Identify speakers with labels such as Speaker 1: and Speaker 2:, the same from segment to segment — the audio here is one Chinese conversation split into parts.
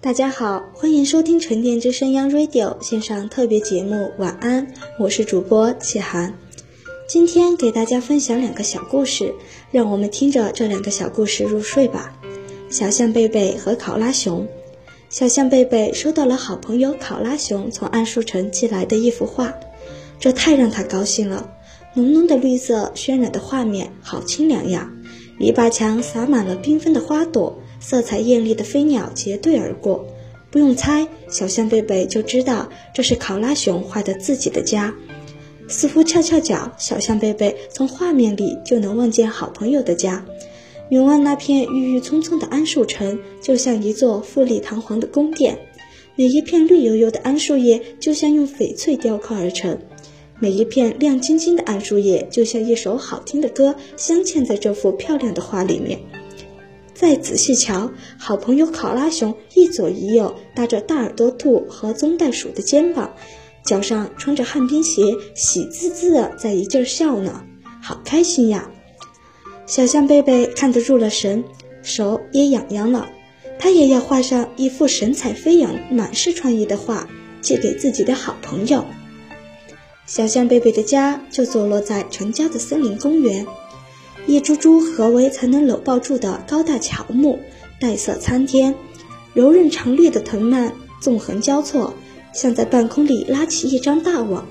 Speaker 1: 大家好，欢迎收听沉淀之声央 Radio 线上特别节目。晚安，我是主播启涵。今天给大家分享两个小故事，让我们听着这两个小故事入睡吧。小象贝贝和考拉熊。小象贝贝收到了好朋友考拉熊从桉树城寄来的一幅画，这太让他高兴了。浓浓的绿色渲染的画面好清凉呀！篱笆墙洒满了缤纷的花朵，色彩艳丽的飞鸟结队而过。不用猜，小象贝贝就知道这是考拉熊画的自己的家。似乎翘翘脚，小象贝贝从画面里就能望见好朋友的家。远望那片郁郁葱葱的桉树城，就像一座富丽堂皇的宫殿。每一片绿油油的桉树叶，就像用翡翠雕刻而成。每一片亮晶晶的桉树叶，就像一首好听的歌，镶嵌在这幅漂亮的画里面。再仔细瞧，好朋友考拉熊一左一右搭着大耳朵兔和棕袋鼠的肩膀，脚上穿着旱冰鞋，喜滋滋的在一劲儿笑呢，好开心呀！小象贝贝看得入了神，手也痒痒了，他也要画上一幅神采飞扬、满是创意的画，寄给自己的好朋友。小象贝贝的家就坐落在城郊的森林公园，一株株合围才能搂抱住的高大乔木，黛色参天，柔韧长绿的藤蔓纵横交错，像在半空里拉起一张大网。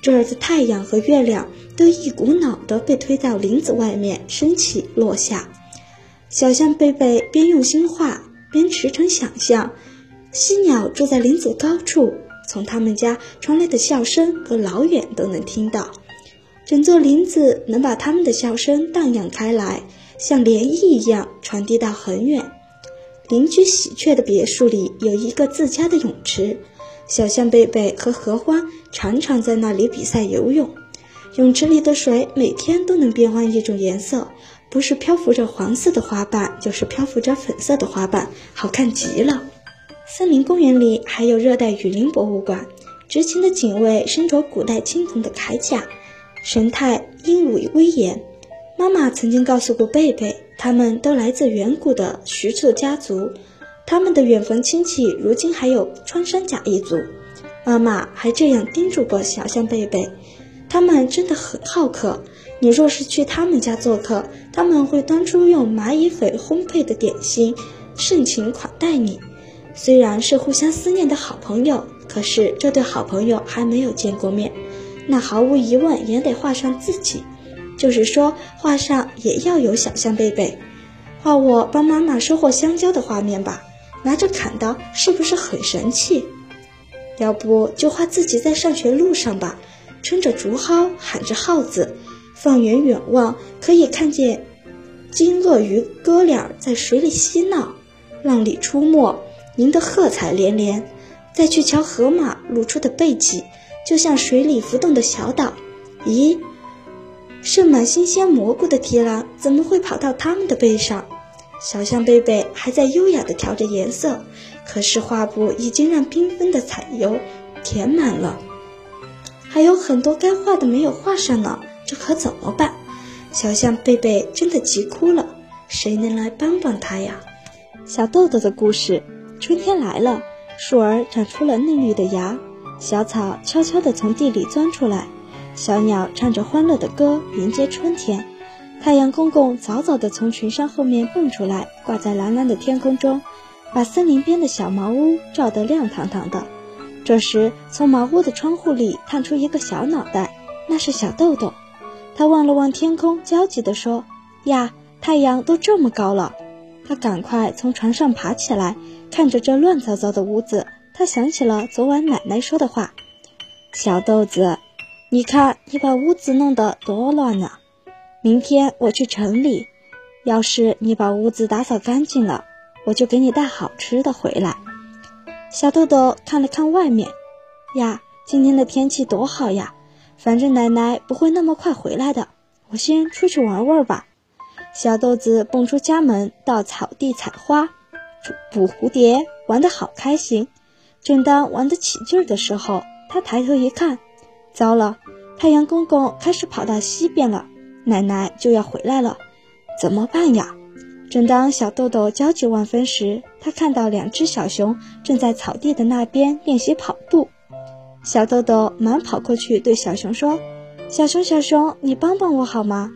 Speaker 1: 这儿的太阳和月亮都一股脑地被推到林子外面升起落下。小象贝贝边用心画，边驰骋想象，犀鸟住在林子高处。从他们家传来的笑声，隔老远都能听到。整座林子能把他们的笑声荡漾开来，像涟漪一样传递到很远。邻居喜鹊的别墅里有一个自家的泳池，小象贝贝和荷花常常在那里比赛游泳。泳池里的水每天都能变换一种颜色，不是漂浮着黄色的花瓣，就是漂浮着粉色的花瓣，好看极了。森林公园里还有热带雨林博物馆，执勤的警卫身着古代青铜的铠甲，神态英武威严。妈妈曾经告诉过贝贝，他们都来自远古的徐氏家族，他们的远房亲戚如今还有穿山甲一族。妈妈还这样叮嘱过小象贝贝，他们真的很好客，你若是去他们家做客，他们会端出用蚂蚁粉烘焙的点心，盛情款待你。虽然是互相思念的好朋友，可是这对好朋友还没有见过面，那毫无疑问也得画上自己，就是说画上也要有小象贝贝，画我帮妈妈收获香蕉的画面吧，拿着砍刀是不是很神气？要不就画自己在上学路上吧，撑着竹蒿喊着号子，放远远望可以看见金鳄鱼哥俩在水里嬉闹，浪里出没。赢得喝彩连连，再去瞧河马露出的背脊，就像水里浮动的小岛。咦，盛满新鲜蘑菇的提篮怎么会跑到他们的背上？小象贝贝还在优雅地调着颜色，可是画布已经让缤纷的彩油填满了，还有很多该画的没有画上呢，这可怎么办？小象贝贝真的急哭了，谁能来帮帮他呀？小豆豆的故事。春天来了，树儿长出了嫩绿的芽，小草悄悄地从地里钻出来，小鸟唱着欢乐的歌迎接春天。太阳公公早早地从群山后面蹦出来，挂在蓝蓝的天空中，把森林边的小茅屋照得亮堂堂的。这时，从茅屋的窗户里探出一个小脑袋，那是小豆豆。他望了望天空，焦急地说：“呀，太阳都这么高了！”他赶快从床上爬起来。看着这乱糟糟的屋子，他想起了昨晚奶奶说的话：“小豆子，你看你把屋子弄得多乱啊！明天我去城里，要是你把屋子打扫干净了，我就给你带好吃的回来。”小豆豆看了看外面，呀，今天的天气多好呀！反正奶奶不会那么快回来的，我先出去玩玩吧。小豆子蹦出家门，到草地采花、捕蝴蝶，玩得好开心。正当玩得起劲儿的时候，他抬头一看，糟了，太阳公公开始跑到西边了，奶奶就要回来了，怎么办呀？正当小豆豆焦急万分时，他看到两只小熊正在草地的那边练习跑步。小豆豆忙跑过去对小熊说：“小熊，小熊，你帮帮我好吗？”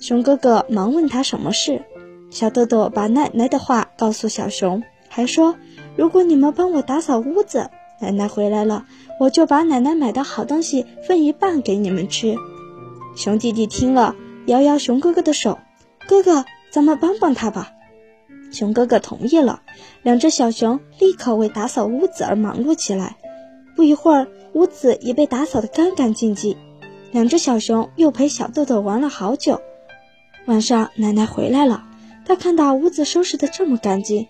Speaker 1: 熊哥哥忙问他什么事。小豆豆把奶奶的话告诉小熊，还说：“如果你们帮我打扫屋子，奶奶回来了，我就把奶奶买的好东西分一半给你们吃。”熊弟弟听了，摇摇熊哥哥的手：“哥哥。”咱们帮帮他吧，熊哥哥同意了。两只小熊立刻为打扫屋子而忙碌起来。不一会儿，屋子已被打扫得干干净净。两只小熊又陪小豆豆玩了好久。晚上，奶奶回来了，她看到屋子收拾得这么干净，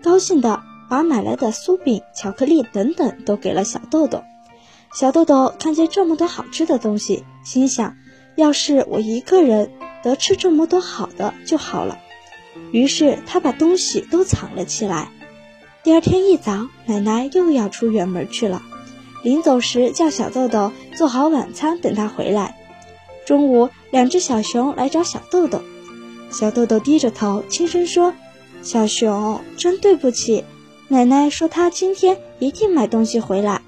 Speaker 1: 高兴地把买来的酥饼、巧克力等等都给了小豆豆。小豆豆看见这么多好吃的东西，心想：要是我一个人。得吃这么多好的就好了，于是他把东西都藏了起来。第二天一早，奶奶又要出远门去了，临走时叫小豆豆做好晚餐等她回来。中午，两只小熊来找小豆豆，小豆豆低着头轻声说：“小熊，真对不起，奶奶说她今天一定买东西回来。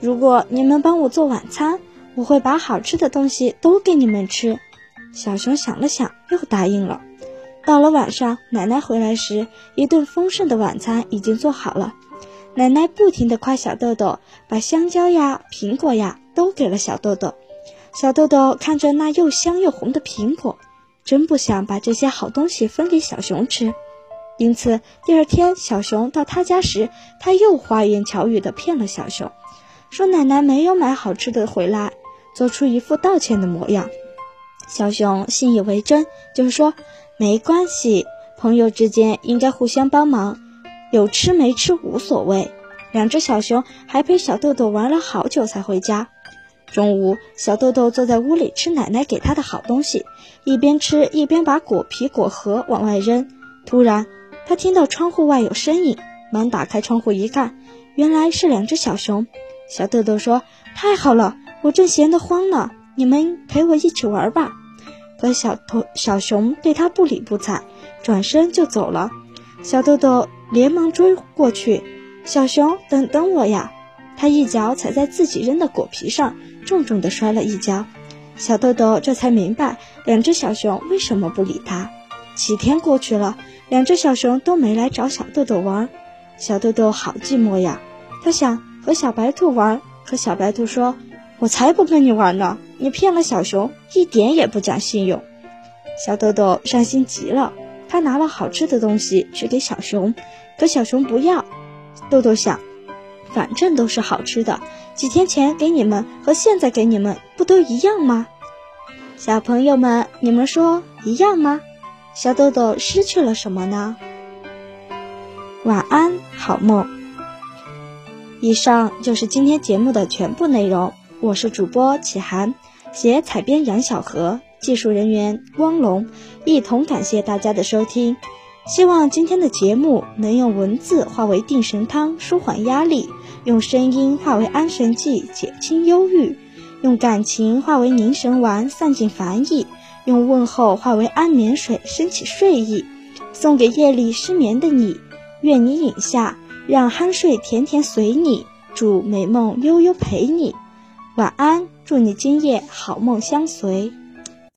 Speaker 1: 如果你们帮我做晚餐，我会把好吃的东西都给你们吃。”小熊想了想，又答应了。到了晚上，奶奶回来时，一顿丰盛的晚餐已经做好了。奶奶不停地夸小豆豆，把香蕉呀、苹果呀都给了小豆豆。小豆豆看着那又香又红的苹果，真不想把这些好东西分给小熊吃。因此，第二天小熊到他家时，他又花言巧语地骗了小熊，说奶奶没有买好吃的回来，做出一副道歉的模样。小熊信以为真，就说没关系，朋友之间应该互相帮忙，有吃没吃无所谓。两只小熊还陪小豆豆玩了好久才回家。中午，小豆豆坐在屋里吃奶奶给他的好东西，一边吃一边把果皮果核往外扔。突然，他听到窗户外有声音，忙打开窗户一看，原来是两只小熊。小豆豆说：“太好了，我正闲得慌呢。”你们陪我一起玩吧。可小头小熊对他不理不睬，转身就走了。小豆豆连忙追过去：“小熊，等等我呀！”他一脚踩在自己扔的果皮上，重重地摔了一跤。小豆豆这才明白两只小熊为什么不理他。几天过去了，两只小熊都没来找小豆豆玩。小豆豆好寂寞呀，他想和小白兔玩，可小白兔说：“我才不跟你玩呢。”你骗了小熊，一点也不讲信用。小豆豆伤心极了，他拿了好吃的东西去给小熊，可小熊不要。豆豆想，反正都是好吃的，几天前给你们和现在给你们不都一样吗？小朋友们，你们说一样吗？小豆豆失去了什么呢？晚安，好梦。以上就是今天节目的全部内容，我是主播启涵。写采编杨小河，技术人员汪龙，一同感谢大家的收听。希望今天的节目能用文字化为定神汤，舒缓压力；用声音化为安神剂，减轻忧郁；用感情化为凝神丸，散尽烦意；用问候化为安眠水，升起睡意。送给夜里失眠的你，愿你饮下，让酣睡甜甜随你，祝美梦悠悠陪你。晚安。祝你今夜好梦相随。